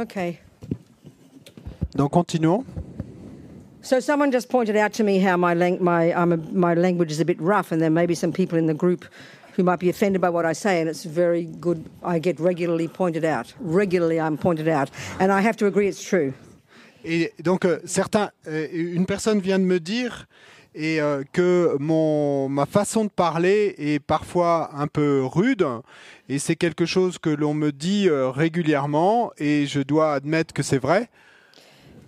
Okay. Donc continuons. So someone just pointed out to me how my lang- my um, my language is a bit rough, and there may be some people in the group who might be offended by what I say, and it's very good. I get regularly pointed out. Regularly, I'm pointed out, and I have to agree it's true. Et donc euh, certains, euh, une personne vient de me dire et euh, que mon ma façon de parler est parfois un peu rude et c'est quelque chose que l'on me dit euh, régulièrement et je dois admettre que c'est vrai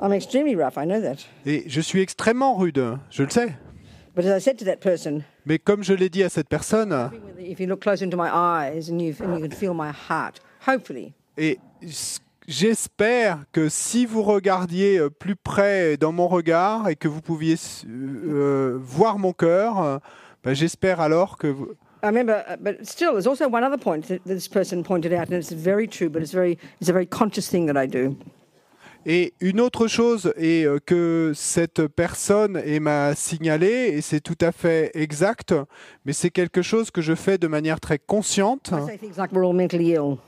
I'm extremely rough. I know that. et je suis extrêmement rude, je le sais. But as I said to that person, Mais comme je l'ai dit à cette personne if you look close into my eyes and you and you can feel my heart, hopefully, et j'espère que si vous regardiez euh, plus près dans mon regard et que vous pouviez euh, voir mon cœur, euh, ben, j'espère alors que vous, I remember. But still, there's also one other point that this person pointed out, and it's very true. But it's very it's a very conscious thing that I do. Et une autre chose est euh, que cette personne m'a signalé, et c'est tout à fait exact, mais c'est quelque chose que je fais de manière très consciente. I say things like we're all mentally ill,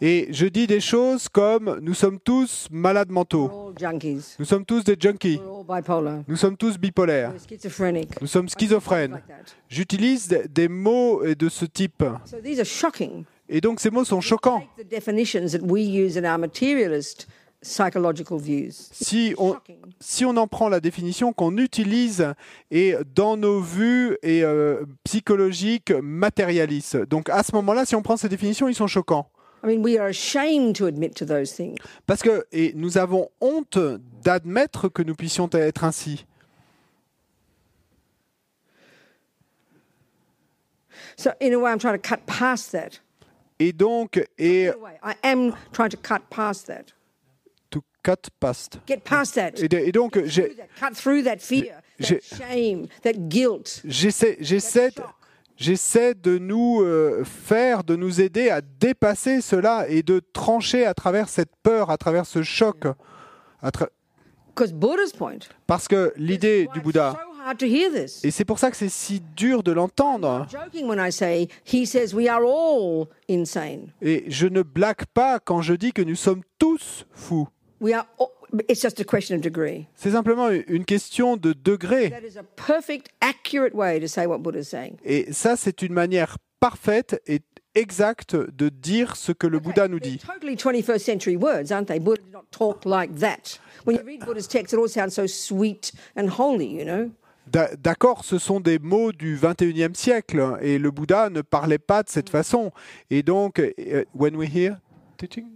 Et je dis des choses comme nous sommes tous malades mentaux, nous sommes tous des junkies, nous sommes tous bipolaires, nous sommes schizophrènes. J'utilise des- mots de ce type. So these are shocking. Et donc ces mots sont choquants. Si on, si on en prend la définition qu'on utilise et dans nos vues et euh, psychologiques matérialistes. Donc à ce moment-là, si on prend ces définitions, ils sont choquants. I mean, we are ashamed to admit to those things. Parce que et nous avons honte d'admettre que nous puissions être ainsi. So in a way, I'm trying to cut past that. Et donc, et In a way, I am trying to cut past that. to cut past. Get past that. Et, de- et donc, Through j'ai- that. Cut through that fear, that shame, that guilt. j'essaie, j'essaie. J'essaie de nous euh, faire, de nous aider à dépasser cela et de trancher à travers cette peur, à travers ce choc. à tra- Because Buddha's point. Parce que l'idée du Bouddha, et c'est pour ça que c'est si dur de l'entendre, et je ne blague pas quand je dis que nous sommes tous fous. We are. All, it's just a question of degree. C'est simplement une question de degré. That is a perfect, accurate way to say what Buddha's saying. Et ça, c'est une manière parfaite et exacte de dire ce que le Bouddha nous dit. totally 21st century words, aren't they? Buddha did not talk like that. When you read Buddha's text, it all sounds so sweet and holy, you know? D'a- D'accord, ce sont des mots du 21e siècle et le Bouddha ne parlait pas de cette façon. Et donc, euh, when we hear teaching,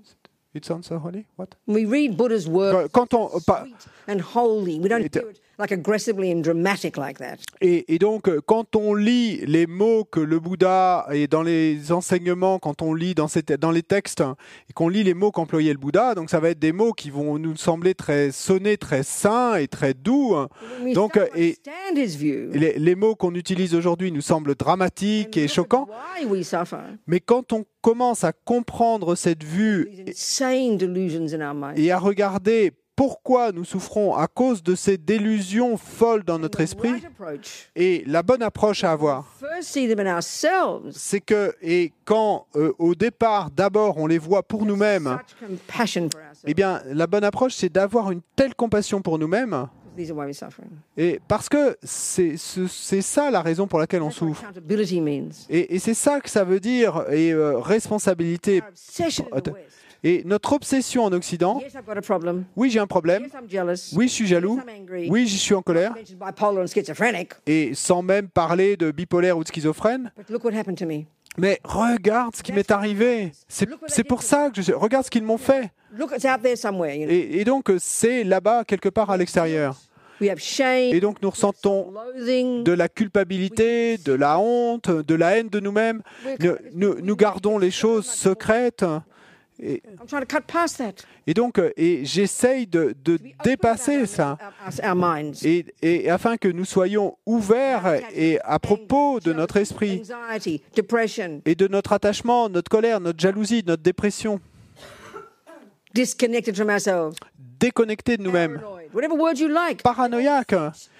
it sounds so holy. What? We read Buddha's words Quand on sweet and holy. We don't do it like aggressively and dramatic like that. et, et donc, euh, quand on lit les mots que le Bouddha et dans les enseignements, quand on lit dans, ces te- dans les textes et qu'on lit les mots qu'employait le Bouddha, donc ça va être des mots qui vont nous sembler très sonner très sains et très doux. Donc, to et- Les, les mots qu'on utilise aujourd'hui nous semblent dramatiques et choquants, mais quand on commence à comprendre cette vue et à regarder pourquoi nous souffrons à cause de ces délusions folles dans notre esprit, et la bonne approche à avoir, First, see them in ourselves. c'est que, et quand euh, au départ, d'abord, on les voit pour nous-mêmes, eh bien, la bonne approche, c'est d'avoir une telle compassion pour nous-mêmes, et parce que c'est ce- c'est ça la raison pour laquelle on souffre. et c'est ça que ça veut dire, et euh, responsabilité. Et notre obsession en Occident, oui, j'ai un problème, oui, je suis jaloux, oui, j'y suis en colère, et sans même parler de bipolaire ou de schizophrène. Mais regarde ce qui m'est arrivé. C'est pour ça que je regarde ce qu'ils m'ont fait. Et, et donc, c'est là-bas, quelque part à l'extérieur. Et donc, nous ressentons de la culpabilité, de la honte, de la haine de nous-mêmes. Nous, nous- nous gardons les choses secrètes. Et, donc, euh, et j'essaye de, dépasser ça. Et, et afin que nous soyons ouverts et à propos de notre esprit et de notre attachement, notre colère, notre jalousie, notre dépression, déconnectés de nous-mêmes, whatever word you like paranoïaque.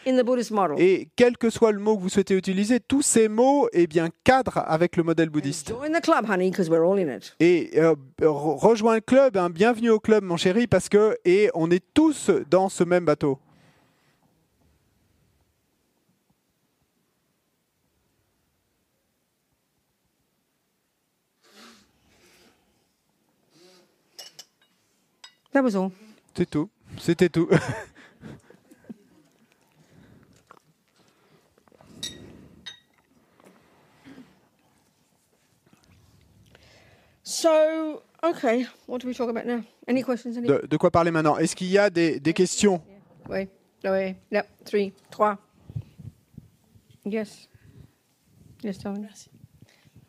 in the Buddhist model. Et quel que soit le mot que vous souhaitez utiliser, tous ces mots eh bien, cadrent avec le modèle bouddhiste. Join the club, honey, because we're all in it. Et euh, re- rejoins le club, hein, bienvenue au club mon chéri, parce que et on est tous dans ce même bateau. C'est tout. C'était tout. So, okay, what do we talk about now? Any questions? Any? De, de quoi parler maintenant? Est-ce qu'il y a des, des questions? No, wait, yep, three, trois. Yes. Yes, darling. Merci.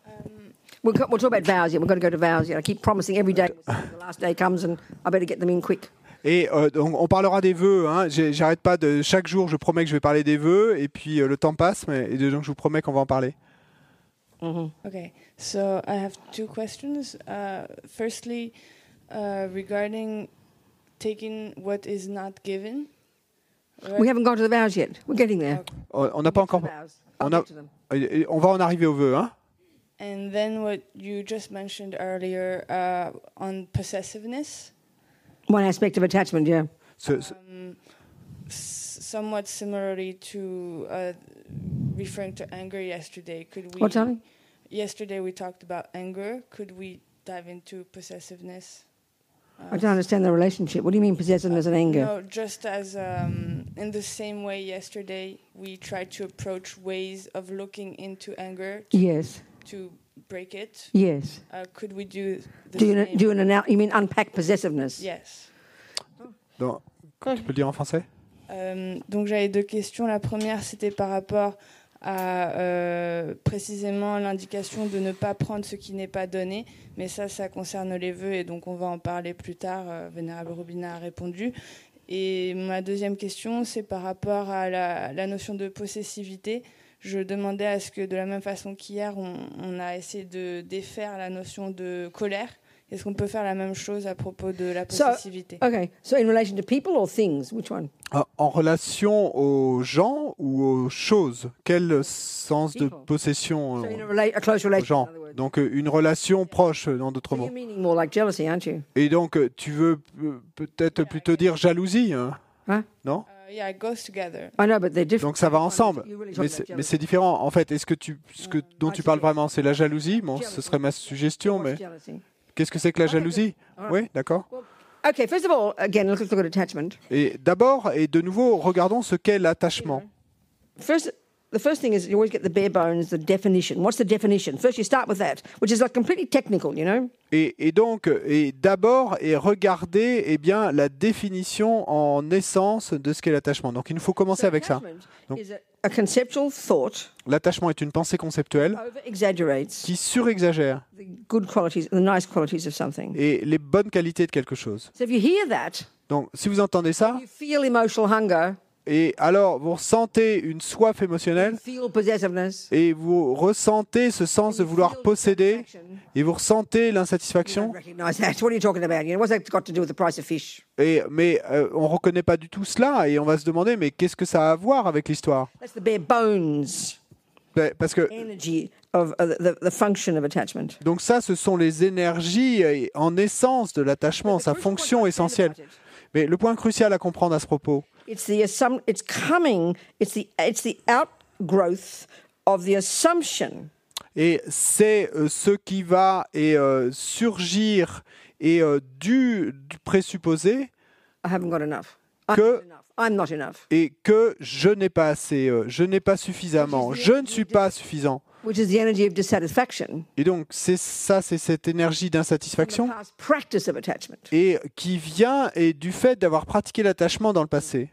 Um, we'll talk about vows yet. We're going to go to vows yet. I keep promising every day the last day comes and I better get them in quick. Et euh, donc, on parlera des vœux. Hein. J'arrête pas de chaque jour. Je promets que je vais parler des vœux. Et puis euh, le temps passe, mais et donc je vous promets qu'on va en parler. okay, so I have two questions. Uh, firstly, uh, regarding taking what is not given. right? We haven't gone to the vows yet. We're getting there. On on n'a pas encore. a- On va en arriver aux vœux. Hein. And then what you just mentioned earlier uh, on possessiveness, One aspect of attachment, yeah. Ce- ce- um, somewhat similarly to uh, referring to anger yesterday. Could we? What, darling? Yesterday we talked about anger. Could we dive into possessiveness? I don't understand the relationship. What do you mean possessiveness and anger? No, just as um, in the same way yesterday we tried to approach ways of looking into anger to, Yes, to break it? yes. Uh, could we do the Do you, same? do an anal- you mean unpack possessiveness? Yes. donc, tu peux le dire en français? Euh, donc j'avais deux questions. La première, c'était par rapport à euh, précisément l'indication de ne pas prendre ce qui n'est pas donné. Mais ça, ça concerne les vœux et donc on va en parler plus tard. Euh, Vénérable Robina a répondu. Et ma deuxième question, c'est par rapport à la, la notion de possessivité. Je demandais à ce que, de la même façon qu'hier, on, on a essayé de défaire la notion de colère. Est-ce qu'on peut faire la même chose à propos de la So- possessivité? Okay, so in relation to people or things? Which one? En- En relation aux gens ou aux choses? Quel sens de possession So euh, in a, rela- a close aux gens? Donc euh, une relation proche, euh, en d'autres So mots. you're meaning more like jealousy, aren't you? Et donc euh, tu veux euh, peut-être plutôt dire jalousie, hein? Huh? non? Uh, Yeah, it goes together. I know, but they're different. Donc ça va ensemble. Mais c'est, différent. En fait, est-ce que tu, ce que, dont tu parles vraiment, c'est la jalousie? Bon, ce serait ma suggestion, mais jealousy? qu'est-ce que c'est que la jalousie? Oui, d'accord. Okay, first of all, again, let's look at attachment. Et d'abord, et de nouveau, regardons ce qu'est l'attachement. First, the first thing is you always get the bare bones, the definition. What's the definition? First, you start with that, which is like completely technical, you know? Et, et donc, et d'abord, et regarder eh bien, la définition en essence de ce qu'est l'attachement. Donc, il nous faut commencer avec ça. Donc- is a, a conceptual thought L'attachement est une pensée conceptuelle qui surexagère the good qualities, the nice qualities of something. et les bonnes qualités de quelque chose. So if you hear that, Donc, si vous entendez ça, et alors vous ressentez une soif émotionnelle, et vous ressentez ce sens de vouloir posséder, et vous ressentez l'insatisfaction, recognize that. What are you talking about? You know, what's that got to do with the price of fish? et, mais euh, on ne reconnaît pas du tout cela, et on va se demander, mais qu'est-ce que ça a à voir avec l'histoire? That's the bare bones Ben, Parce que uh, the, the function of attachment. donc ça, ce sont les énergies en essence de l'attachement, sa fonction essentielle. Mais le point crucial à comprendre à ce propos, It's the assum- It's coming. It's the. It's the outgrowth of the assumption et c'est euh, ce qui va et, euh, surgir et euh, du, du présupposé I haven't got enough. I'm Que- not enough. I'm not enough. et que je n'ai pas assez, euh, je n'ai pas suffisamment, je ne suis pas suffisant. Which is the energy of dissatisfaction. Et donc c'est ça, c'est cette énergie d'insatisfaction et qui vient et du fait d'avoir pratiqué l'attachement dans le passé.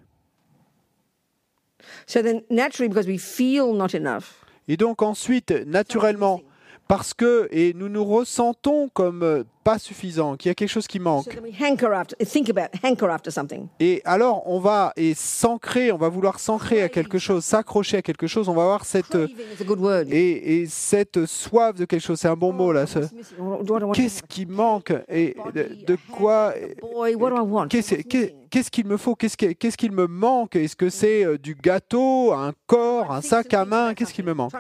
So then, naturally, because we feel not enough, Et donc ensuite, naturellement, parce que et nous nous ressentons comme pas suffisant, qu'il y a quelque chose qui manque. Et alors, on va et s'ancrer, on va vouloir s'ancrer à quelque chose, s'accrocher à quelque chose. On va avoir cette et, et cette soif de quelque chose. C'est un bon mot là. ce- want? Qu'est-ce qui manque? Et de, quoi? Qu'est-ce qu'il me faut? Qu'est-ce qui- qu'est-ce qu'il me manque? Est-ce que c'est euh, du gâteau, un corps, un sac à main? Qu'est-ce qu'il me manque?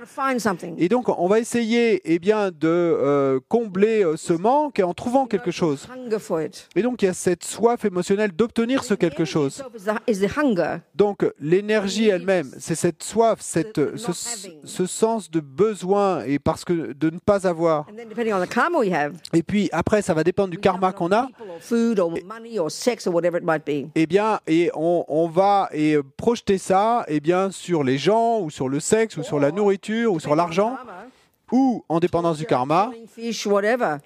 Et donc, on va essayer eh bien, de euh, combler euh, ce manque en trouvant quelque chose. Et donc, il y a cette soif émotionnelle d'obtenir ce quelque chose. Donc, l'énergie elle-même, c'est cette soif, cette, ce, ce sens de besoin et parce que de ne pas avoir. Et puis après, ça va dépendre du karma qu'on a. Eh bien, et on, on va et euh, projeter ça, eh bien, sur les gens ou sur le sexe ou sur la nourriture ou sur l'argent ou en dépendance du karma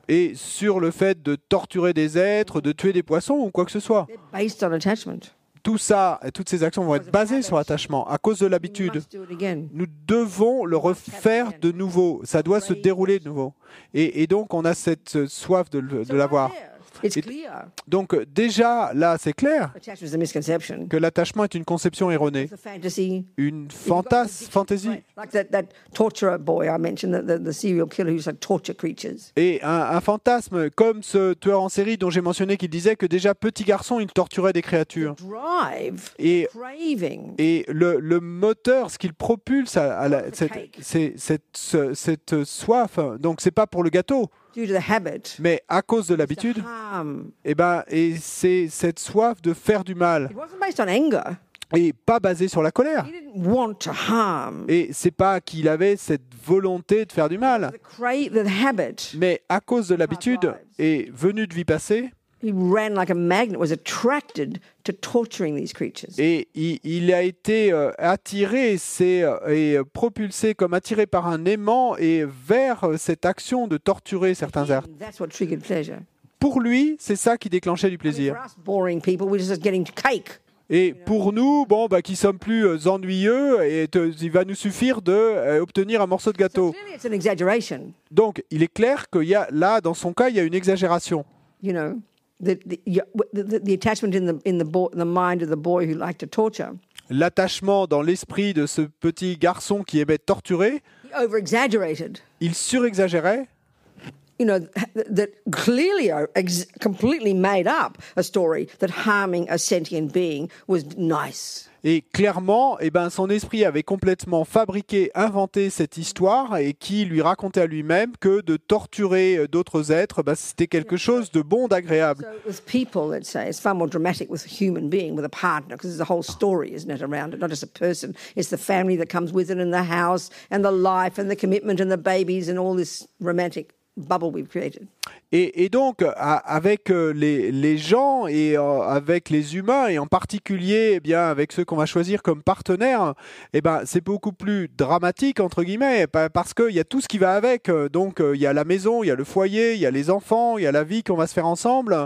et sur le fait de torturer des êtres, de tuer des poissons ou quoi que ce soit. Tout ça, et toutes ces actions vont être basées sur l'attachement à cause de l'habitude. Nous devons le refaire de nouveau. Ça doit se dérouler de nouveau. Et, et donc, on a cette soif de, l'avoir. Donc, euh, déjà, là, c'est clair Attachment is a misconception. que l'attachement est une conception erronée, It's a fantasy. une fantas, fantaisie. right, Like that, that torturer boy I mentioned, the, the, the serial killer who's like torture creatures. Et un, un fantasme, comme ce tueur en série dont j'ai mentionné qu'il disait que déjà petit garçon, il torturait des créatures. Et, et le, le moteur, ce qu'il propulse à, à la- the cette, cette, ce- cette soif, donc c'est pas pour le gâteau, mais à cause de l'habitude, et ben, et c'est cette soif de faire du mal. Et pas basé sur la colère. Et c'est pas qu'il avait cette volonté de faire du mal, mais à cause de l'habitude et venu de vie passée, He ran like a magnet, was attracted to torturing these creatures. et il, a été euh, attiré c'est, euh, et euh, propulsé comme attiré par un aimant et vers cette action de torturer certains pleasure. Pour lui, c'est ça qui déclenchait du plaisir. for us boring people, we're just getting cake. Et pour nous, bon, bah, qui sommes plus ennuyeux, et te- il va nous suffire de euh, obtenir un morceau de gâteau. clearly, it's an exaggeration. Donc, il est clair qu'il y a là, dans son cas, il y a une exagération. You know, the the, you- the, the, the attachment in the in the, bo- the mind of the boy who liked to torture. L'attachement dans l'esprit de ce petit garçon qui aimait torturer, He il surexagérait You know, that, clearly are ex- completely made up a story that harming a sentient being was nice. Et clairement, eh ben, son esprit avait complètement fabriqué, inventé cette histoire et qui lui racontait à lui-même que de torturer euh, d'autres êtres, ben, c'était quelque chose de bon, d'agréable. Et, donc, avec euh, les, gens et euh, avec les humains, et en particulier eh bien, avec ceux qu'on va choisir comme partenaires, eh ben, c'est beaucoup plus dramatique, entre guillemets, pa- parce qu'il y a tout ce qui va avec. Donc, euh, il y a la maison, il y a le foyer, il y a les enfants, il y a la vie qu'on va se faire ensemble.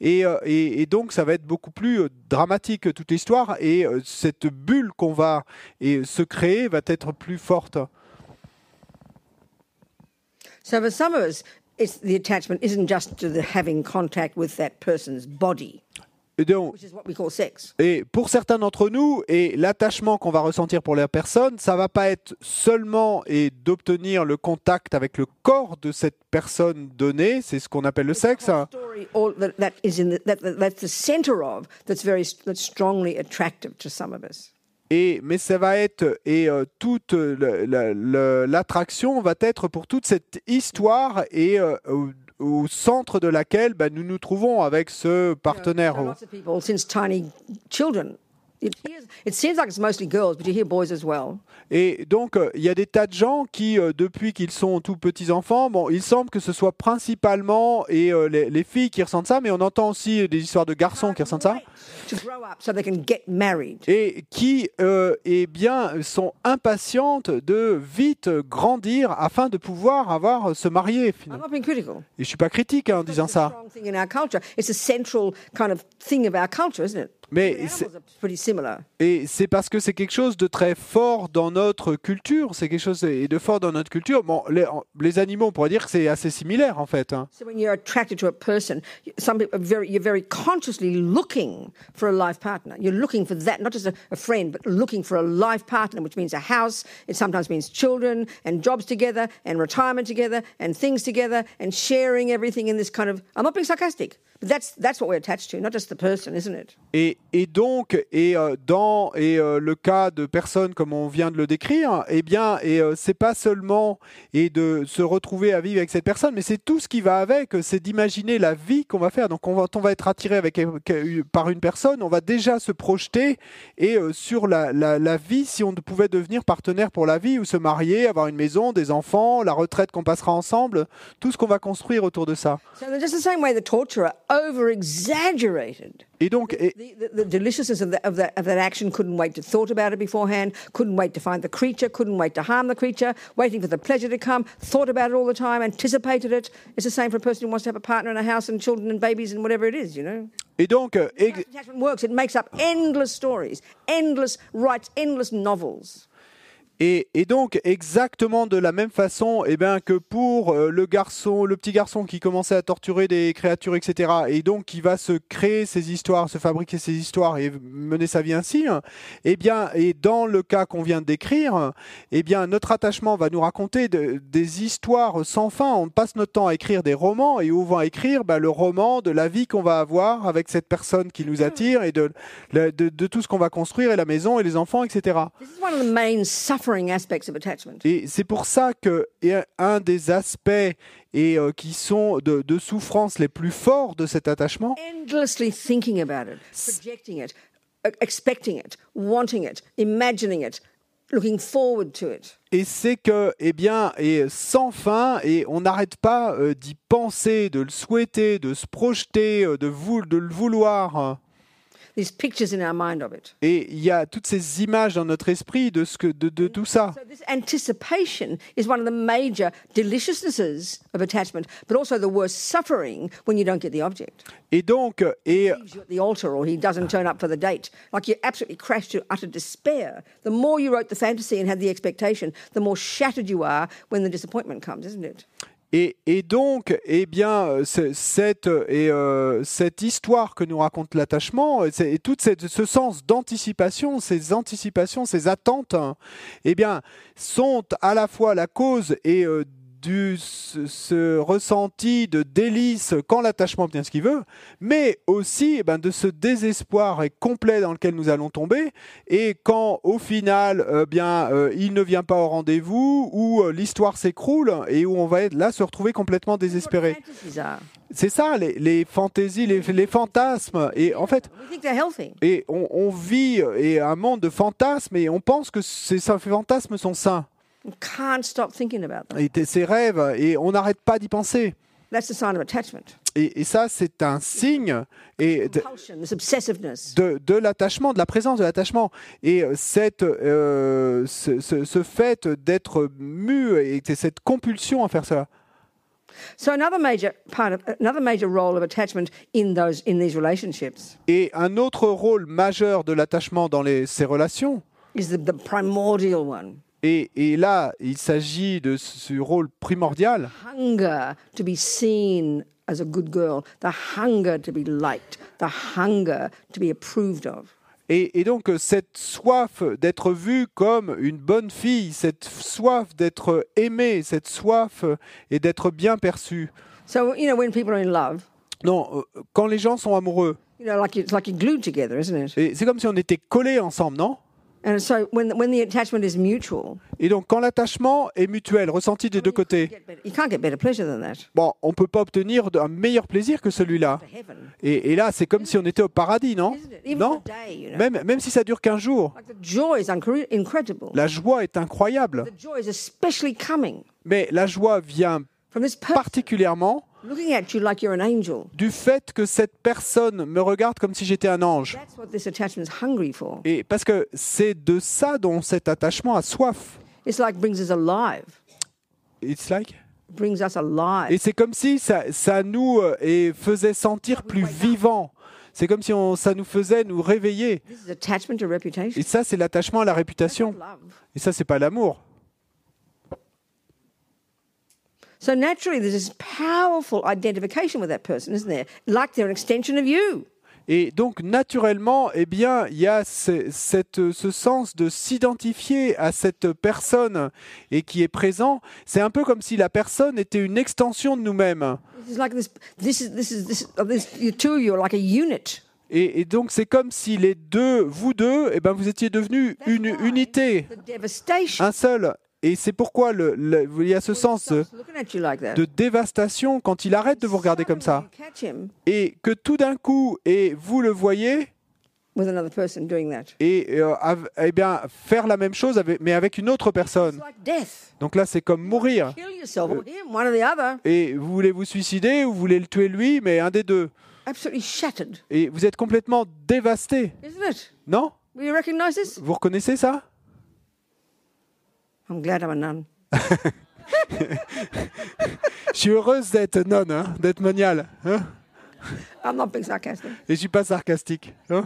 Et, et- donc, ça va être beaucoup plus dramatique, toute l'histoire. Et cette bulle qu'on va se créer va être plus forte. So for some of us, it's the attachment isn't just to the having contact with that person's body, donc, which is what we call sex. Et pour certains d'entre nous, et l'attachement qu'on va ressentir pour la personne, ça va pas être seulement et d'obtenir le contact avec le corps de cette personne donnée, c'est ce qu'on appelle le sexe, hein. Et mais ça va être et euh, toute l'attraction va être pour toute cette histoire et euh, au, au centre de laquelle bah, nous nous trouvons avec ce partenaire. You. Et donc, euh, il y a des tas de gens qui, euh, depuis qu'ils sont tout petits enfants, bon, il semble que ce soit principalement et euh, les, les filles qui ressentent ça, mais on entend aussi des histoires de garçons qui ressentent ça, To grow up so they can get married. et qui, euh, eh bien, sont impatientes de vite grandir afin de pouvoir avoir se marier. I'm finalement. not being critical. Et je suis pas critique hein, en disant ça. Mais et c'est parce que c'est quelque chose de très fort dans notre culture. C'est quelque chose de fort dans notre culture. Bon, les, les animaux, on pourrait dire que c'est assez similaire en fait. hein. So when you're attracted to a person, you- some people are very, you're very consciously looking for a life partner. You're looking for that, not just a, a friend, but looking for a life partner, which means a house. It sometimes means children and jobs together and retirement together and things together and sharing everything in this kind of. I'm not being sarcastic, that's that's what we're attached to, not just the person, isn't it? Et, et donc, et euh, dans et euh, le cas de personnes comme on vient de le décrire, eh bien, et euh, c'est pas seulement et de se retrouver à vivre avec cette personne, mais c'est tout ce qui va avec. C'est d'imaginer la vie qu'on va faire. Donc, on va, on va être attiré avec euh, par une personne, on va déjà se projeter et sur la, la, la vie si on pouvait devenir partenaire pour la vie ou se marier, avoir une maison, des enfants, la retraite qu'on passera ensemble, tout ce qu'on va construire autour de ça. So they're just the same way the torturer over exaggerated. Et donc, et- The, the, the deliciousness of, the, of, that, of that action couldn't wait to thought about it beforehand, couldn't wait to find the creature, couldn't wait to harm the creature, waiting for the pleasure to come, thought about it all the time, anticipated it. It's the same for a person who wants to have a partner and a house and children and babies and whatever it is, you know. et donc, euh, ex- Attachment works. It makes up endless stories, endless, writes endless novels. Et, et donc exactement de la même façon, eh ben que pour euh, le garçon, le petit garçon qui commençait à torturer des créatures, etc. Et donc qui va se créer ses histoires, se fabriquer ses histoires et mener sa vie ainsi. hein, Eh bien, et dans le cas qu'on vient de décrire, eh bien notre attachement va nous raconter de- des histoires sans fin. On passe notre temps à écrire des romans et où on va écrire bah, le roman de la vie qu'on va avoir avec cette personne qui nous attire et de, de, de tout ce qu'on va construire et la maison et les enfants, etc. This is one of the main suffering. Et c'est pour ça que un des aspects et euh, qui sont de, de souffrance les plus forts de cet attachement, endlessly thinking about it, projecting it, expecting it, wanting it, imagining it, looking forward to it. et c'est que eh bien et sans fin et on n'arrête pas euh, d'y penser, de le souhaiter, de se projeter, euh, de, vou- de le vouloir. These pictures in our mind of it. Et il y a toutes ces images dans notre esprit de ce que de, de tout ça. So this anticipation is one of the major deliciousnesses of attachment, but also the worst suffering when you don't get the object. Et donc et Leaves you at the altar or he doesn't turn up for the date. Like you absolutely crash to utter despair. The more you wrote the fantasy and had the expectation, the more shattered you are when the disappointment comes, isn't it? Et, donc, eh bien, euh, euh, et, euh, cette histoire que nous raconte l'attachement, et c'est- et tout ce sens d'anticipation, ces anticipations, ces attentes, hein, eh bien, sont à la fois la cause et euh, du ce, ce ressenti de délice quand l'attachement obtient ce qu'il veut, mais aussi eh ben, de ce désespoir et complet dans lequel nous allons tomber, et quand au final, euh, bien, euh, il ne vient pas au rendez-vous, ou euh, l'histoire s'écroule, et où on va être là se retrouver complètement désespéré. Are. C'est ça, les, les fantaisies, les, les fantasmes, et en fait, et on, on vit et un monde de fantasmes, et on pense que ces fantasmes sont sains, You can't stop thinking about them. et ces rêves, et on n'arrête pas d'y penser. That's the sign of attachment. Et, et ça, c'est un signe et de, de, de l'attachement, de la présence de l'attachement. Et euh, cette, euh, ce, ce- ce fait d'être mu et cette compulsion à faire ça. So another major part of another major role of attachment in those in these relationships Et un autre rôle majeur de l'attachement dans les, ces relations, is the, the primordial one. Et, et là, il s'agit de ce rôle primordial, Hunger to be seen as a good girl, the hunger to be liked, the hunger to be approved of. Et, et donc euh, cette soif d'être vue comme une bonne fille, cette soif d'être aimée, cette soif euh, et d'être bien perçue. So you know when people are in love, Non, euh, quand les gens sont amoureux, you know, like it's like glued together, isn't it? et c'est comme si on était collés ensemble, non? So when when the attachment is mutual, Et donc quand l'attachement est mutuel, ressenti des deux côtés, get better- you can't get better pleasure than that. bon, on peut pas obtenir un meilleur plaisir que celui-là. Heaven, Et, et là, c'est comme si on était au paradis, non? Isn't it? Even Non? for a day, you know. même, même si ça dure qu'un jour, Like the joy is incre- incredible. la joie est incroyable. The joy is especially coming Mais la joie vient from this person particulièrement looking at you like you're an angel. du fait que cette personne me regarde comme si j'étais un ange. That's what this attachment is hungry for. Et parce que c'est de ça dont cet attachement a soif. It's like brings us alive. It's like? Brings us alive. Et c'est comme si ça, ça nous euh, et faisait sentir plus vivants. C'est comme si on, ça nous faisait nous réveiller. This is attachment to reputation. Et ça, c'est l'attachement à la réputation. Love. Et ça, c'est pas l'amour. So naturally, there's this powerful identification with that person, isn't there? Like they're an extension of you. Et donc, naturellement, eh bien, il y a ce, cette- ce sens de s'identifier à cette personne et qui est présent. C'est un peu comme si la personne était une extension de nous-mêmes. This is like this. This is this is this. Of this you two, you're like a unit. Et, et donc, c'est comme si les deux, vous deux, eh ben, vous étiez devenus une unité, un seul. Et c'est pourquoi le- le- il y a ce sens de, dévastation quand il arrête de vous regarder comme ça. Et que tout d'un coup, et vous le voyez, with another person doing that. et euh, eh bien, faire la même chose, avec, mais avec une autre It's personne. Donc là, c'est comme mourir. Et vous voulez vous suicider ou vous voulez le tuer lui, mais un des deux. Absolutely shattered, Et vous êtes complètement dévasté, isn't it? non? Vous reconnaissez ça? I'm glad I'm a nun. Je suis heureuse d'être nonne, hein, d'être moniale. hein. I'm not being sarcastic. et je suis pas sarcastique. hein.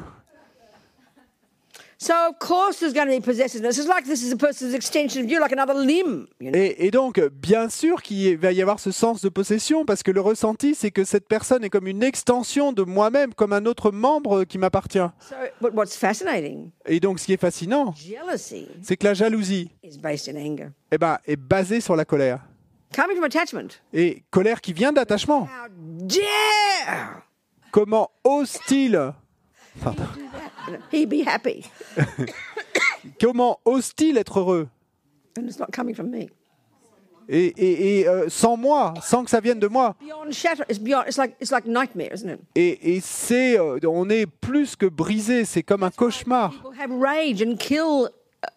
Et, et donc, bien sûr qu'il va y avoir ce sens de possession, parce que le ressenti, c'est que cette personne est comme une extension de moi-même, comme un autre membre qui m'appartient. So, but what's fascinating, Et donc, ce qui est fascinant, c'est que la jalousie is based in anger, eh ben, est basée sur la colère. coming from attachment. Et colère qui vient d'attachement. Comment ose-t-il he be happy? Comment ose-t-il être heureux? And it's not coming from me. Et, et- et, euh, sans moi, sans que ça vienne de moi. Beyond shatter, it's beyond. It's like it's like nightmare, isn't it? Et, et c'est, euh, on est plus que brisé, c'est comme un cauchemar. People have rage and kill uh,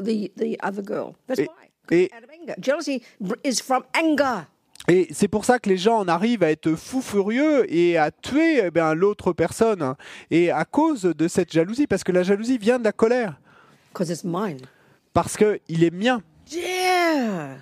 the the other girl. That's Et- why. et- out of anger. Jealousy is from anger. Et c'est pour ça que les gens en arrivent à être fous furieux et à tuer eh bien, l'autre personne. Et à cause de cette jalousie, parce que la jalousie vient de la colère, Because it's mine. parce qu'il est mien. Dare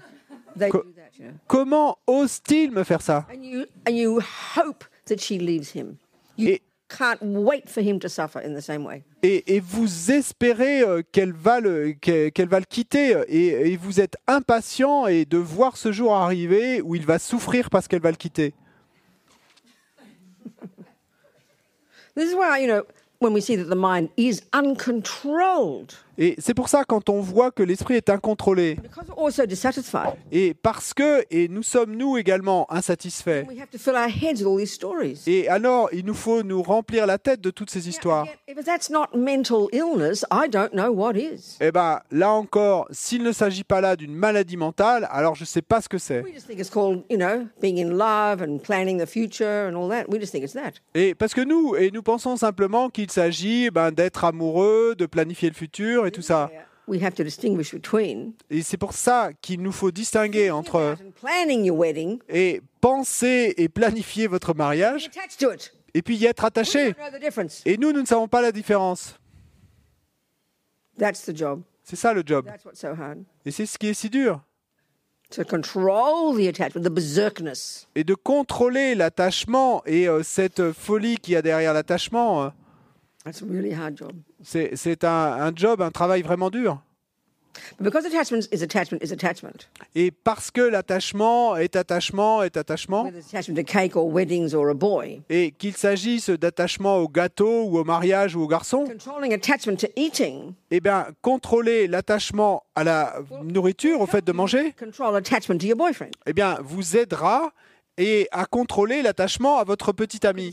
they Co- do that, you know? Comment ose-t-il me faire ça? And you and you hope that she leaves him. You Et- can't wait for him to suffer in the same way. et, et vous espérez euh, qu'elle va, le, qu'elle qu'elle va le quitter et, et vous êtes impatient et de voir ce jour arriver où il va souffrir parce qu'elle va le quitter. This is why, you know, when we see that the mind is uncontrolled, Et c'est pour ça quand on voit que l'esprit est incontrôlé et parce que et nous sommes nous également insatisfaits. Et alors, il nous faut nous remplir la tête de toutes ces histoires. Again, If that's not mental illness, I don't know what is. Eh ben, là encore, s'il ne s'agit pas là d'une maladie mentale, alors je ne sais pas ce que c'est. Et parce que nous, et nous pensons simplement qu'il s'agit ben, d'être amoureux, de planifier le futur et tout ça. C'est pour ça qu'il nous faut distinguer entre et penser et planifier votre mariage et puis y être attaché. Et nous, nous ne savons pas la différence. That's the job. C'est ça le job. Et c'est ce qui est si dur. Et de contrôler l'attachement et euh, cette folie qu'il y a derrière l'attachement, euh, That's a really hard job. c'est un, un job, un travail vraiment dur. Because attachment is attachment is attachment, Et parce que l'attachement est attachement est attachement, whether it's attachment to cake or weddings or a boy, et qu'il s'agisse d'attachement au gâteau ou au mariage ou au garçon, controlling attachment to eating, eh bien, contrôler l'attachement à la nourriture, au fait de manger, control attachment to your boyfriend. eh bien, vous aidera et à contrôler l'attachement à votre petit ami.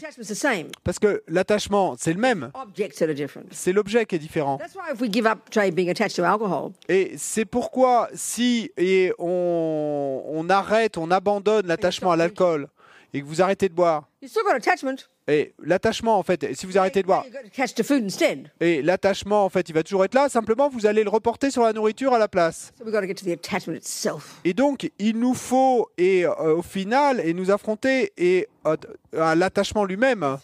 Parce que l'attachement, c'est le même. C'est l'objet qui est différent. That's why if we give up, say, being attached to alcohol, Et c'est pourquoi si et on, on arrête, on abandonne l'attachement à l'alcool et que vous arrêtez de boire, you still got attachment. et l'attachement en fait, si vous arrêtez de boire, et l'attachement en fait, il va toujours être là, simplement vous allez le reporter sur la nourriture à la place. So we've got to get to the attachment itself. Et donc il nous faut et euh, au final et nous affronter et euh, à l'attachement lui-même,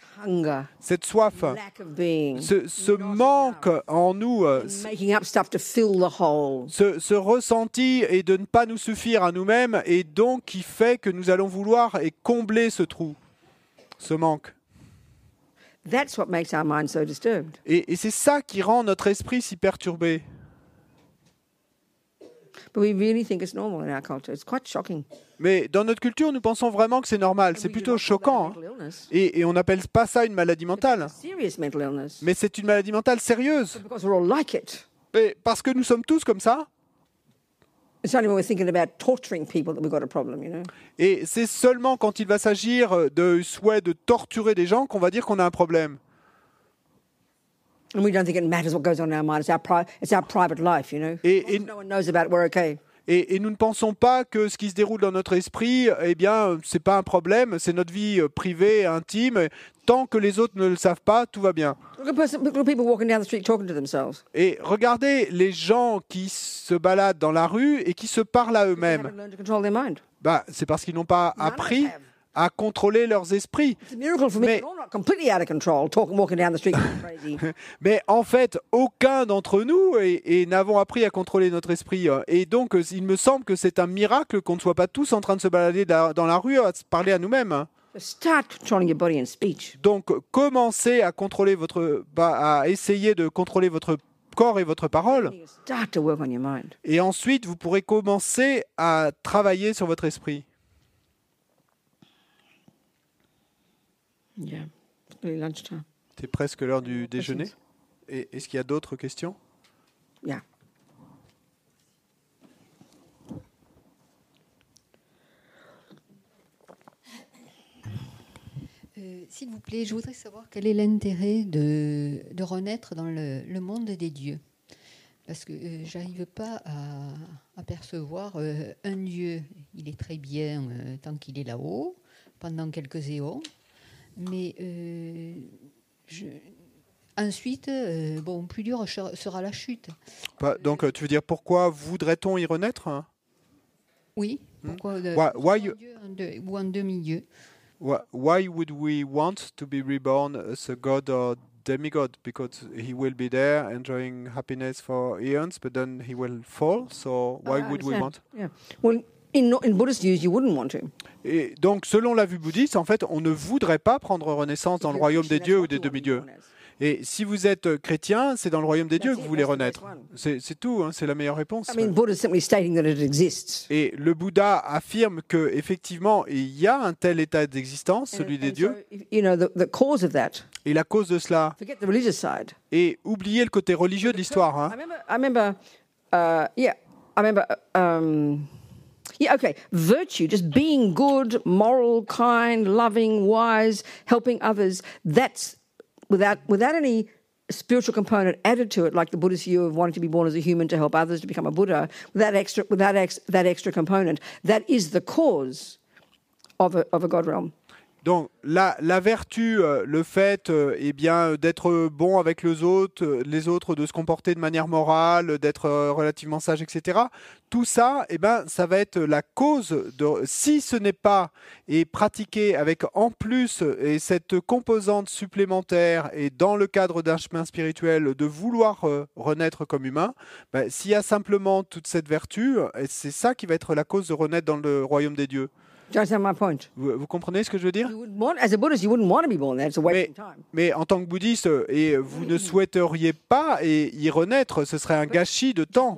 cette soif, ce, ce manque en nous, euh, ce, ce ressenti et de ne pas nous suffire à nous-mêmes et donc qui fait que nous allons vouloir et combler ce trou, ce manque. That's what makes our mind so disturbed. Et, et c'est ça qui rend notre esprit si perturbé. But we really think it's normal in our culture. It's quite shocking. Mais dans notre culture, nous pensons vraiment que c'est normal. C'est plutôt choquant. hein. Et, et on n'appelle pas ça une maladie mentale. Mais c'est une maladie mentale sérieuse. Because we're all like it. Et parce que nous sommes tous comme ça. Et c'est seulement quand il va s'agir de souhait de torturer des gens qu'on va dire qu'on a un problème. And we don't think it matters what goes on in our mind. It's our, pri- it's our private life, you know? Et- et- Et, et nous ne pensons pas que ce qui se déroule dans notre esprit, eh bien, c'est pas un problème, c'est notre vie euh, privée, intime. Tant que les autres ne le savent pas, tout va bien. Et regardez les gens qui se baladent dans la rue et qui se parlent à eux-mêmes. Bah, c'est parce qu'ils n'ont pas appris. À contrôler leurs esprits. Mais- en fait, aucun d'entre nous et, et n'avons appris à contrôler notre esprit. Et donc, euh, il me semble que c'est un miracle qu'on ne soit pas tous en train de se balader da- dans la rue à se parler à nous-mêmes. So start controlling your body and speech. Donc, commencez à contrôler votre, bah, à essayer de contrôler votre corps et votre parole. You Start to work on your mind. Et ensuite, vous pourrez commencer à travailler sur votre esprit. Yeah. It's nearly lunchtime. C'est presque l'heure du déjeuner. Et est-ce qu'il y a d'autres questions? Yeah. Euh, S'il vous plaît, je voudrais savoir quel est l'intérêt de, de renaître dans le, le monde des dieux. Parce que euh, j'arrive pas à, à percevoir euh, un dieu. Il est très bien euh, tant qu'il est là-haut, pendant quelques éons. Mais euh, je- ensuite, euh, bon, plus dur sera la chute. Pas- Donc, euh, tu veux dire pourquoi voudrait-on y renaître hein? Oui, pourquoi de- Why- why en you- ou en demi-dieu Wh- Why would we want to be reborn as a god or demigod? Because he will be there enjoying happiness for eons, but then he will fall. So why I would we want? Yeah. Well, in, in Buddhist views, you wouldn't want to. Et donc, selon la vue bouddhiste, en fait, on ne voudrait pas prendre renaissance dans le royaume des dieux ou des demi-dieux. Et si vous êtes euh, chrétien, c'est dans le royaume des dieux que vous voulez renaître. C'est tout, hein, c'est la meilleure réponse. I mean, Buddha's simply stating that it exists. Et le Bouddha affirme que effectivement, il y a un tel état d'existence, celui des dieux, et la cause de cela. Et oubliez le côté religieux de l'histoire. hein. Yeah, okay, virtue, just being good, moral, kind, loving, wise, helping others, that's without, without any spiritual component added to it, like the Buddhist view of wanting to be born as a human to help others to become a Buddha, without extra, without ex, that extra component, that is the cause of a, of a God realm. Donc la, vertu, euh, le fait euh, eh bien d'être bon avec les autres, euh, les autres, de se comporter de manière morale, d'être relativement sage, etc. Tout ça, eh ben, ça va être la cause de. Si ce n'est pas et pratiqué avec en plus et cette composante supplémentaire et dans le cadre d'un chemin spirituel de vouloir renaître comme humain, ben, s'il y a simplement toute cette vertu, c'est ça qui va être la cause de renaître dans le royaume des dieux. Vous, vous comprenez ce que je veux dire? Mais en tant que bouddhiste, euh, et vous ne souhaiteriez pas et y renaître, ce serait un gâchis de temps.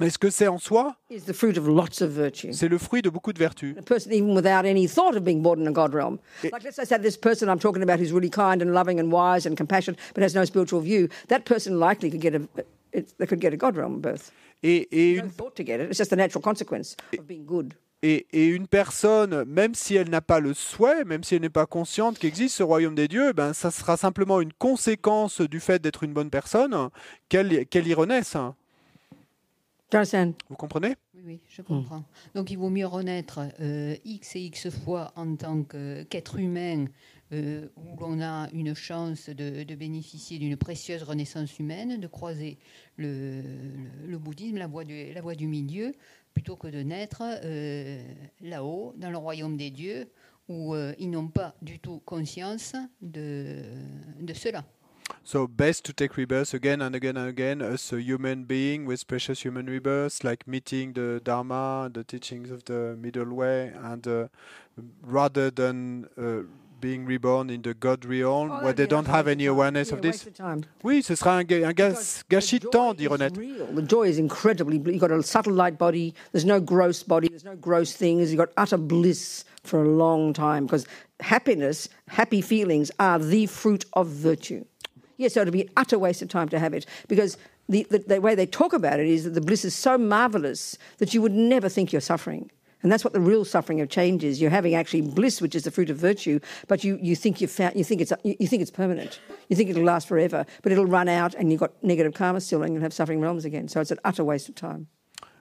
Mais ce que c'est en soi, c'est le fruit de beaucoup de vertus. A person, even without any thought of being born in a God realm. Like, let's say this person I'm talking about who's really kind and loving and wise and compassionate, but has no spiritual view. That person likely could get a, it, they could get a God realm birth. Et, et, No une, et, et une personne, même si elle n'a pas le souhait, même si elle n'est pas consciente qu'existe ce royaume des dieux, ben, ça sera simplement une conséquence du fait d'être une bonne personne qu'elle qu'elle y renaisse. Vous comprenez? Oui, oui, je comprends. Donc il vaut mieux renaître euh, X et X fois en tant qu'être humain euh, où l'on a une chance de, de bénéficier d'une précieuse renaissance humaine, de croiser le, le- le bouddhisme, la voie, du, la voie du milieu, plutôt que de naître euh, là-haut, dans le royaume des dieux, où euh, ils n'ont pas du tout conscience de, de cela. So best to take rebirth again and again and again as a human being with precious human rebirths, like meeting the Dharma, the teachings of the middle way, and uh, rather than uh, being reborn in the God realm, Oh, where they don't have any awareness of this. waste of time. Oui, ce sera un, un gas- gâchis de the temps, joy dit is Renette. The joy is incredibly. bl- You've got a subtle light body. There's no gross body. There's no gross things. You've got utter bliss for a long time because happiness, happy feelings are the fruit of virtue. Yes, so it'd be an utter waste of time to have it because the, the, the way they talk about it is that the bliss is so marvelous that you would never think you're suffering. And that's what the real suffering of change is. You're having actually bliss, which is the fruit of virtue, but you, you think you've found, you think it's you you think it's permanent. You think it'll last forever, but it'll run out, and you've got negative karma still, and you'll have suffering realms again. So it's an utter waste of time.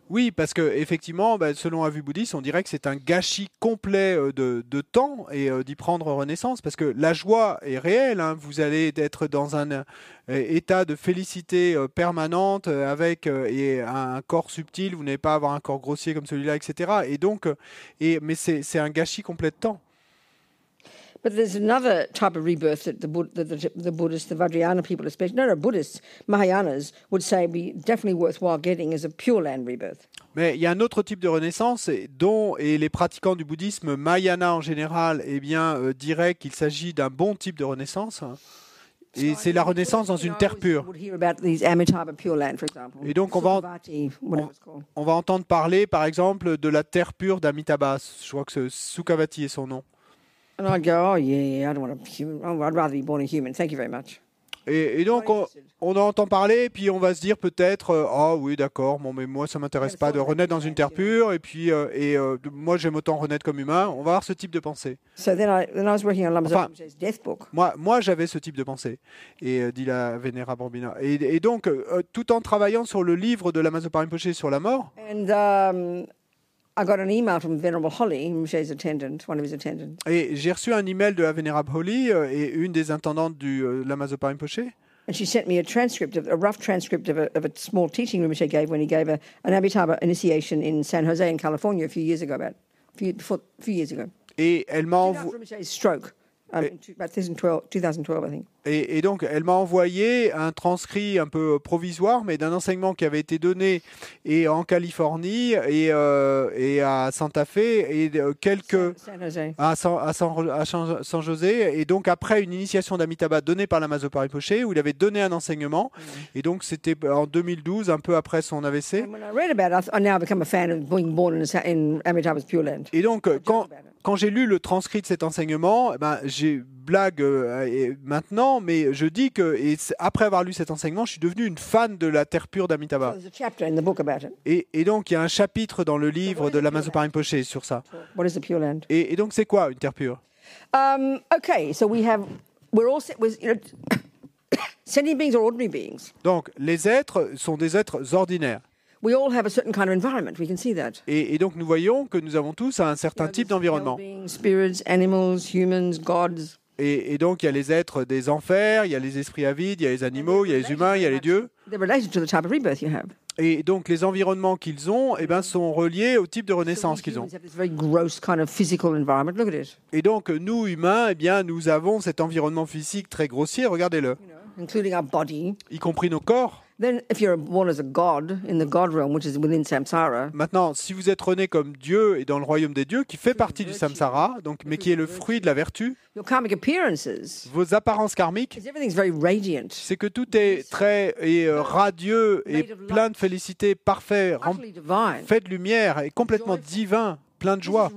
Oui, parce que effectivement, bah, selon un vue bouddhiste, on dirait que c'est un gâchis complet euh, de, temps et euh, d'y prendre renaissance, parce que la joie est réelle. hein. Vous allez être dans un euh, état de félicité permanente avec et un corps subtil. Vous n'allez pas avoir un corps grossier comme celui-là, etc. Et donc, et mais c'est un gâchis complet de temps. But there's another type of rebirth that the, Bud- the, the, the Buddhists, the Vajrayana people especially, no, no, Buddhists, Mahayanas would say be definitely worthwhile getting is a Pure Land rebirth. Mais il y a un autre type de renaissance dont et les pratiquants du bouddhisme Mahayana en général eh bien, euh, diraient qu'il s'agit d'un bon type de renaissance. Et c'est la renaissance dans une terre pure. Et donc, on va called. On va entendre parler, par exemple, de la terre pure d'Amitabha. Je crois que Sukhavati est son nom. And I'd go, oh yeah, I don't want to human. Oh, I'd rather be born a human. Thank you very much. Et, et donc, on, on en entend parler, puis on va se dire peut-être, euh, ah oui, d'accord, bon, mais moi, ça m'intéresse pas de renaître dans une terre pure, et puis, euh, et euh, moi, j'aime autant renaître comme humain. On va avoir ce type de pensée. So then I, then I was working on Lama Enfin-. Moi, moi j'avais ce type de pensée, et euh, dit la vénérable Bambina. Et, et donc, euh, tout en travaillant sur le livre de Lamazopa Rinpoche sur la mort, And um, et j'ai reçu un email de la vénérable Holly euh, et une des intendantes du euh, Lamazopa Rinpoche, And she sent me a transcript, of, a rough transcript of a, of a small teaching Rinpoche gave when he gave a, an Amitabha initiation in San Jose in California a few years ago, about a few, before, a few years ago. et elle m'a envoyé. Stroke, in two, about 2012, 2012, I think. Et, et donc, elle m'a envoyé un transcrit un peu provisoire, mais d'un enseignement qui avait été donné et en Californie et, euh, et à Santa Fe et quelques San Jose. à San, à San- à San- José. Et donc, après une initiation d'Amitabha donnée par la Mazopa Rinpoche, où il avait donné un enseignement. Et donc, c'était en 2012, un peu après son AVC. And when I read about it, I, th- I now become a fan of being born in, a sa- in Amitabha's Pure Land. Et donc, quand. Quand j'ai lu le transcrit de cet enseignement, eh ben, j'ai blague euh, et maintenant, mais je dis que et après avoir lu cet enseignement, je suis devenu une fan de la terre pure d'Amitabha. Et, et donc, il y a un chapitre dans le livre de la Mazopa Rinpoche sur ça. What is the Pure Land? Et, et donc, c'est quoi une terre pure? Um, okay, so we have, we're all, se- we're, you know, sentient beings are ordinary beings. Donc, les êtres sont des êtres ordinaires. We all have a certain kind of environment. We can see that. Et, et donc, nous voyons que nous avons tous un certain type d'environnement. hell beings, spirits, animals, humans, gods. Et, et donc, il y a les êtres des enfers, il y a les esprits avides, il y a les animaux, il y a les humains, il y a les dieux. They're related to the type of rebirth you have. Et donc, les environnements qu'ils ont eh ben, sont reliés au type de renaissance qu'ils ont. humans have this very gross kind of physical environment. Look at it, Et donc, nous, humains, eh bien, nous avons cet environnement physique très grossier, regardez-le, including our body. y compris nos corps. Then, if you're born as a god in the god realm, which is within samsara, Maintenant, si vous êtes rené comme Dieu et dans le royaume des dieux, qui fait partie du samsara, donc, mais qui est le fruit de la vertu, your karmic appearances. vos apparences karmiques, is everything's very radiant, c'est que tout est très et, euh, radieux et plein de félicité, parfait, rem- fait de lumière et complètement divin, plein de joie.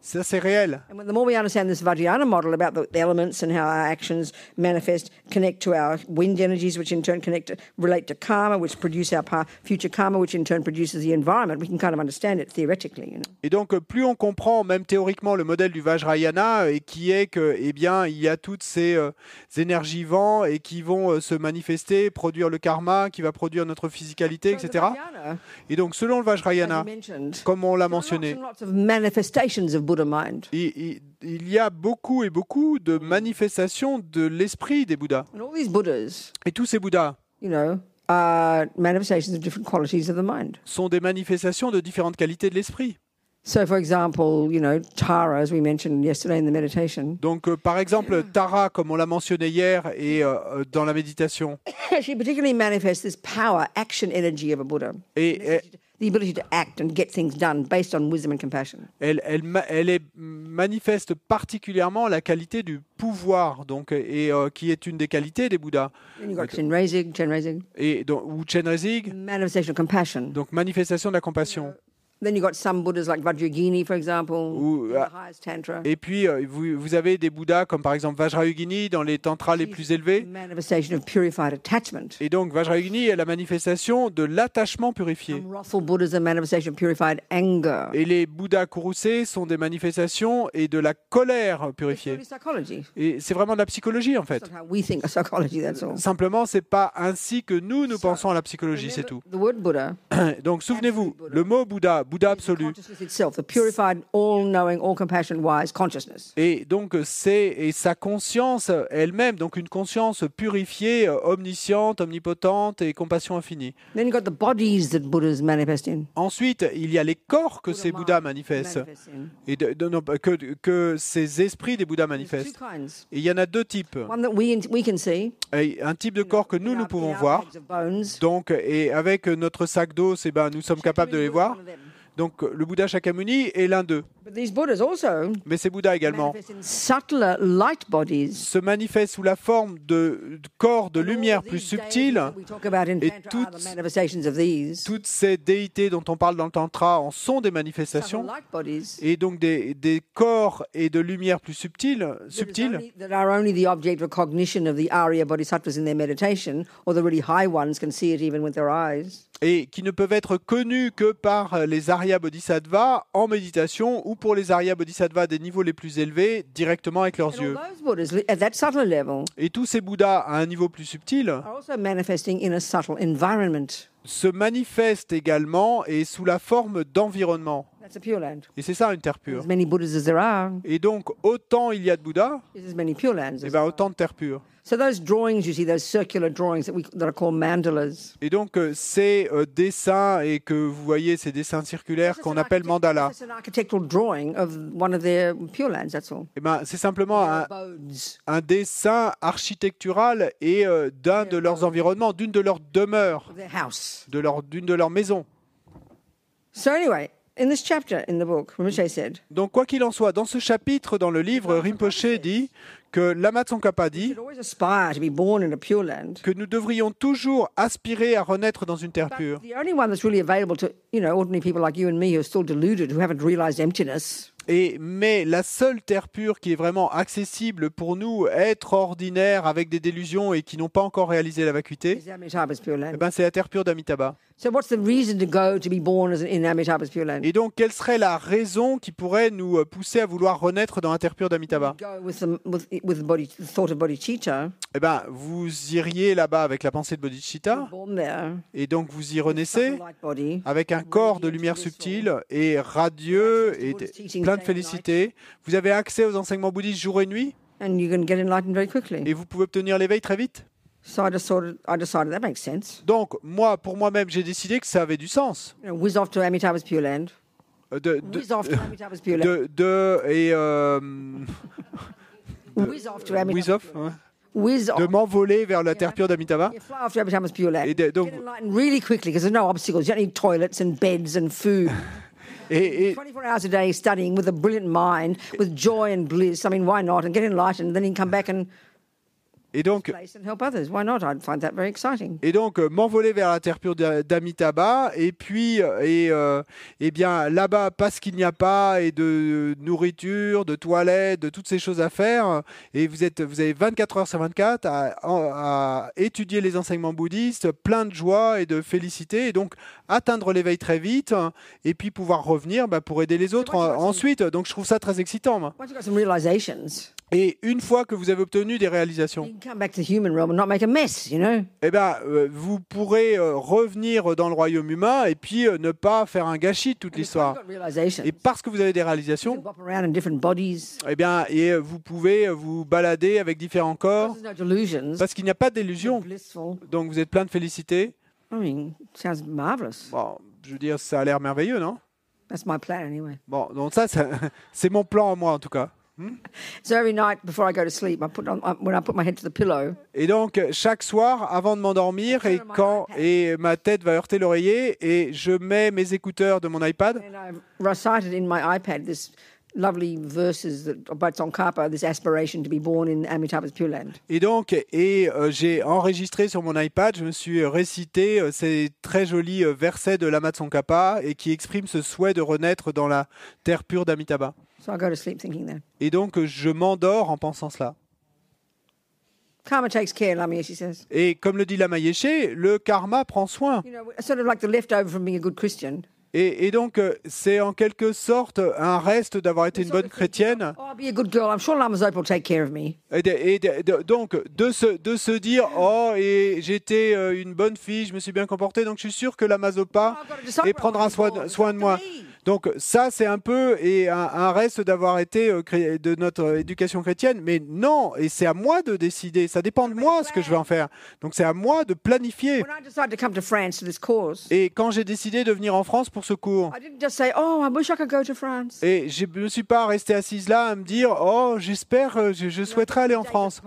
Ça, c'est réel. And the more we understand this Vajrayana model about the, the elements and how our actions manifest, connect to our wind energies, which in turn connect to, relate to karma, which produce our pa- future karma, which in turn produces the environment, we can kind of understand it theoretically. You know? Et donc, plus on comprend, même théoriquement, le modèle du Vajrayana, euh, et qui est que, eh bien, il y a toutes ces euh, énergies vents et qui vont euh, se manifester, produire le karma, qui va produire notre physicalité, etc. Et donc, selon le Vajrayana, comme on l'a mentionné, manifestations of Buddha mind. il, y a beaucoup et beaucoup de manifestations de l'esprit des Bouddhas. And all these Buddhas, Et tous ces Bouddhas you know, are manifestations of different qualities of the mind. sont des manifestations de différentes qualités de l'esprit. So, for example, you know, Tara, as we mentioned yesterday in the meditation, Donc, euh, par exemple, Tara, comme on l'a mentionné hier et euh, euh, dans la méditation, she particularly manifests this power, action energy of a Buddha. et, et- the ability to act and get things done based on wisdom and compassion. Elle, elle, ma- elle est manifeste particulièrement la qualité du pouvoir, donc, et euh, qui est une des qualités des Bouddhas. Chenrezig, Chenrezig, Et donc, ou Chenrezig, manifestation of compassion. donc manifestation de la compassion. Then you've got some Buddhas like Vajrayogini, for example, Ou, in the highest tantra. Et puis, euh, vous, vous avez des Bouddhas comme par exemple Vajrayogini dans les tantras les plus élevés. Manifestation of purified attachment. Et donc, Vajrayogini est la manifestation de l'attachement purifié. Some wrathful Buddhas are manifestation of purified anger. Et les Bouddhas courroucés sont des manifestations et de la colère purifiée. Et c'est vraiment de la psychologie en fait. we think of psychology, that's all. Simplement, c'est pas ainsi que nous nous pensons à la psychologie, c'est tout. The word Buddha, Donc, souvenez-vous, le mot Bouddha, Bouddha absolu. consciousness itself, the purified, all-knowing, all-compassion, wise consciousness. Et donc, c'est et sa conscience elle-même, donc une conscience purifiée, omnisciente, omnipotente et compassion infinie. Then you've got the bodies that Buddhas manifest in. Ensuite, il y a les corps que ces Bouddhas manifestent, Manifest in. et de- de- non, que, que ces esprits des Bouddhas manifestent. Et il y en a deux types. One that we, we can see. Et un type de corps que nous, nous pouvons voir. Donc, et avec notre sac d'eau, ben, nous sommes capables de les voir. Donc, le Bouddha Shakyamuni est l'un d'eux. But these Buddhas also Mais ces Bouddhas également se manifestent sous la forme de corps de lumière plus subtile. We talk about in Et toutes- manifestations of these. Toutes ces déités dont on parle dans le Tantra en sont des manifestations. Et donc des, des corps et de lumière plus is subtiles et qui ne peuvent être connus que par les Arya Bodhisattvas en méditation ou pour les Arya Bodhisattvas des niveaux les plus élevés directement avec leurs yeux. Et tous ces Bouddhas à un niveau plus subtil are also manifesting in a subtle environment. se manifestent également et sous la forme d'environnement. Et c'est ça une terre pure. Et donc autant il y a de Bouddhas, et As ben autant de terre pure. So those drawings you see, those circular drawings that we that are called mandalas. Et donc euh, ces euh, dessins et que vous voyez ces dessins circulaires qu'on appelle mandala, That's an architectural drawing of one of their pure lands. That's all. eh ben c'est simplement un, dessin architectural et euh, d'un de leurs environnements, d'une de leurs demeures, of Their house. de leur d'une de leurs maisons. So anyway, in this chapter in the book, Rinpoche said, Donc quoi qu'il en soit, dans ce chapitre dans le livre, Rinpoche dit que Lama Tsongkhapa we dit should always aspire to be born in a pure land. que nous devrions toujours aspirer à renaître dans une terre pure. Et mais la seule terre pure qui est vraiment accessible pour nous, être ordinaire avec des délusions et qui n'ont pas encore réalisé la vacuité, eh ben c'est la terre pure d'Amitabha. So what's the reason to go to be born as in Amitabha's pure land? Et donc quelle serait la raison qui pourrait nous euh, pousser à vouloir renaître dans la terre pure d'Amitabha? Eh ben vous iriez là-bas avec la pensée de Bodhicitta. Et donc vous y renaissez avec un corps de lumière subtile et radieux et plein de félicité. Vous avez accès aux enseignements bouddhistes jour et nuit? Et vous pouvez obtenir l'éveil très vite? Donc moi, pour moi-même, j'ai décidé que ça avait du sens. De, et euh, m'envoler vers la terre pure d'Amitabha. Et donc- Get enlightened really quickly because there's no obstacles. You don't need toilets and beds and food. Et, et, 24 hours a day studying with a brilliant mind, with joy and bliss. I mean, why not? And get enlightened, then you can come back and et donc, et euh, m'envoler vers la terre pure d'A- d'Amitabha. Et puis, euh, et, euh, eh bien, là-bas, parce qu'il n'y a pas et de nourriture, de toilettes, de toutes ces choses à faire, et vous êtes, vous avez 24 heures sur 24 à, à étudier les enseignements bouddhistes, plein de joie et de félicité, et donc atteindre l'éveil très vite, et puis pouvoir revenir bah, pour aider les autres ensuite. Donc, je trouve ça très excitant. moi. Et une fois que vous avez obtenu des réalisations, eh ben, euh, vous pourrez euh, revenir dans le royaume humain et puis euh, ne pas faire un gâchis de toute l'histoire. Et parce que vous avez des réalisations, eh bien, et vous pouvez vous balader avec différents corps parce qu'il n'y a pas d'illusion. Donc vous êtes plein de félicité. I mean, sounds marvelous. Bon, je veux dire, ça a l'air merveilleux, non? That's my plan anyway. Bon, donc ça, ça- c'est mon plan à moi en tout cas. So every night before I go to sleep, I put on I- when I put my head to the pillow. Et donc, chaque soir, avant de m'endormir, et quand et ma tête va heurter l'oreiller, et je mets mes écouteurs de mon iPad, And I've recited in my iPad this lovely verses that about Tsongkhapa, this aspiration to be born in Amitabha's Pure Land. et donc, et euh, j'ai enregistré sur mon iPad, je me suis récité euh, ces très jolis euh, versets de Lama Tsongkhapa, et qui expriment ce souhait de renaître dans la terre pure d'Amitabha. So I go to sleep thinking that. Et donc, je m'endors en pensant cela. Karma takes care, Lamia, she says. Et comme le dit Lama Yeshe, le karma prend soin. You know, sort of like the leftover from being a good Christian. Et, et donc, euh, c'est en quelque sorte un reste d'avoir été une bonne chrétienne. Oh, Lama. Et, de- et de- de- donc, de se, de se dire, oh, et j'étais euh, une bonne fille, je me suis bien comportée, donc je suis sûr que la Mazopa I've got a disciple et prendra soin, de- soin de moi. Donc ça, c'est un peu et un, un reste d'avoir été euh, de notre éducation chrétienne, mais non, et c'est à moi de décider, ça dépend de moi ce que je vais en faire. Donc c'est à moi de planifier. When I decided to come to France to this cause, Et quand j'ai décidé de venir en France pour ce cours, I didn't just say, "Oh, I wish I could go to France." et je ne me suis pas resté assise là à me dire, oh, j'espère, euh, je, je souhaiterais aller en France.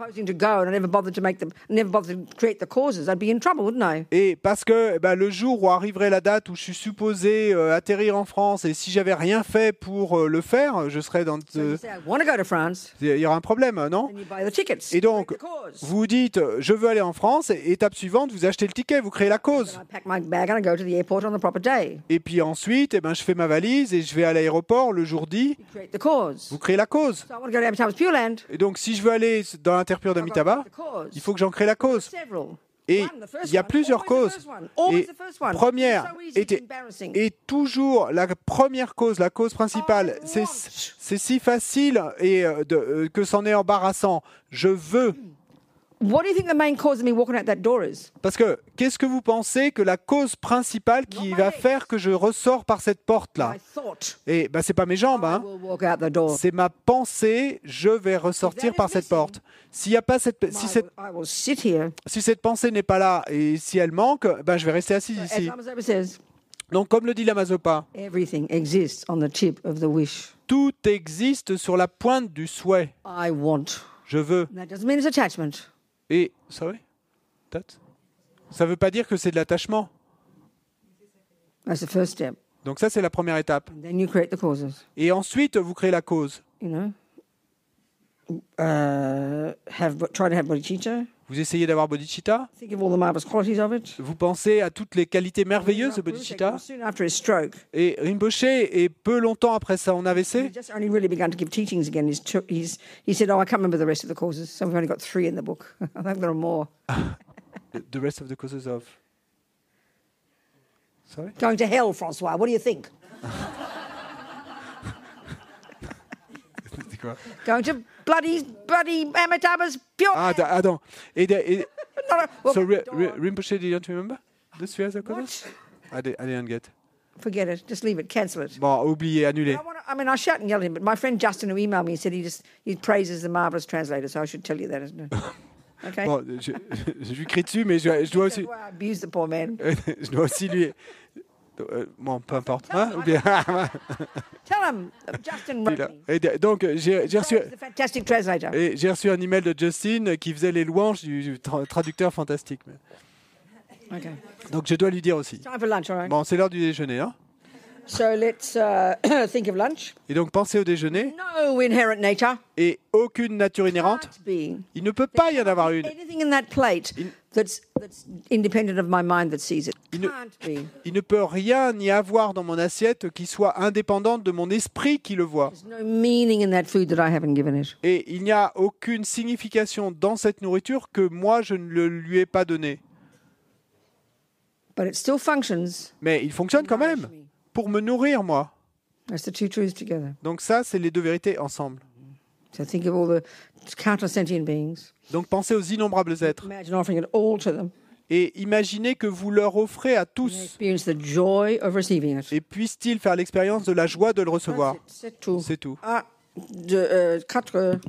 Et parce que eh ben, le jour où arriverait la date où je suis supposé euh, atterrir en France, et si j'avais rien fait pour euh, le faire, je serais dans. Il y aura un problème, non. Et donc, vous dites, je veux aller en France, et étape suivante, vous achetez le ticket, vous créez la cause. Et puis ensuite, eh ben, je fais ma valise et je vais à l'aéroport le jour dit, vous créez la cause. Et donc, si je veux aller dans l'interpure d'Amitabha, il faut que j'en crée la cause. Et il y a plusieurs causes. Et première était-. Et toujours, la première cause, la cause principale, I c'est si facile et euh, de- euh, que c'en est embarrassant. Je veux. What do you think the main cause of me walking out that door is? Parce que qu'est-ce que vous pensez que la cause principale qui va faire que je ressors par cette porte-là? My thought. Et ben c'est pas mes jambes, hein. C'est ma pensée. Je vais ressortir par cette missing, porte. S'il y a pas cette, si cette, si cette pensée n'est pas là et si elle manque, ben je vais rester assis As ici. Donc comme le dit la Mazopa, everything exists on the tip of the wish. tout existe sur la pointe du souhait. I want. Je veux. That doesn't mean it's attachment. Et sorry, that ça veut pas dire que c'est de l'attachement. Donc ça c'est la première étape. Et ensuite vous créez la cause. You know? Uh, have try to have bodhicitta? Vous essayez d'avoir bodhicitta? Think of all the marvelous qualities of it. Vous pensez à toutes les qualités merveilleuses de bodhicitta? Soon after his stroke, Et Rinpoche, et peu longtemps après son he AVC, just only really begun to give teachings again. He said, "Oh, I can't remember the rest of the causes, so we've only got three in the book. I think there are more." the rest of the causes of? Sorry? Going to hell, Francois. What do you think? Going to bloody, bloody Amitabha's pure. Ah, da- attends. Et, de- et- Not a- well, so don't- Ri- Rinpoche, do you don't remember the three other causes? I, di- I didn't get. Forget it. Just leave it. Cancel it. Bon, oublié, annulé. I, wanna, I mean, I shout and yell at him, but my friend Justin, who emailed me, said he just he praises the marvelous translator, so I should tell you that, isn't it? Okay. Bon, je, je lui crie dessus, mais je, je dois aussi, I abuse the poor man. je dois aussi lui. Euh, Bon, peu importe. Hein, ou bien-. Et donc, j'ai j'ai reçu, j'ai reçu un email de Justin qui faisait les louanges du, du tra- traducteur fantastique. Okay. Donc, je dois lui dire aussi. Bon, c'est l'heure du déjeuner. Hein So let's uh, think of lunch. et donc, pensez au déjeuner. No inherent nature. Et aucune nature inhérente. Il ne peut pas y en avoir une. Anything in that plate In- that's, that's independent of my mind that sees it. Il ne- Can't be. Il ne peut rien y avoir dans mon assiette qui soit indépendante de mon esprit qui le voit. There's no meaning in that food that I haven't given it. Et il n'y a aucune signification dans cette nourriture que moi je ne le lui ai pas donnée. But it still functions. Mais il fonctionne quand même pour me nourrir moi. That's the two truths together. Donc ça, c'est les deux vérités ensemble. So think of all the countless sentient beings. Donc pensez aux innombrables êtres Imagine offering it all to them. et imaginez que vous leur offrez à And tous experience the joy of receiving it. et puissent-ils faire l'expérience de la joie de le recevoir? C'est tout. C'est tout. Ah, de, euh, quatre,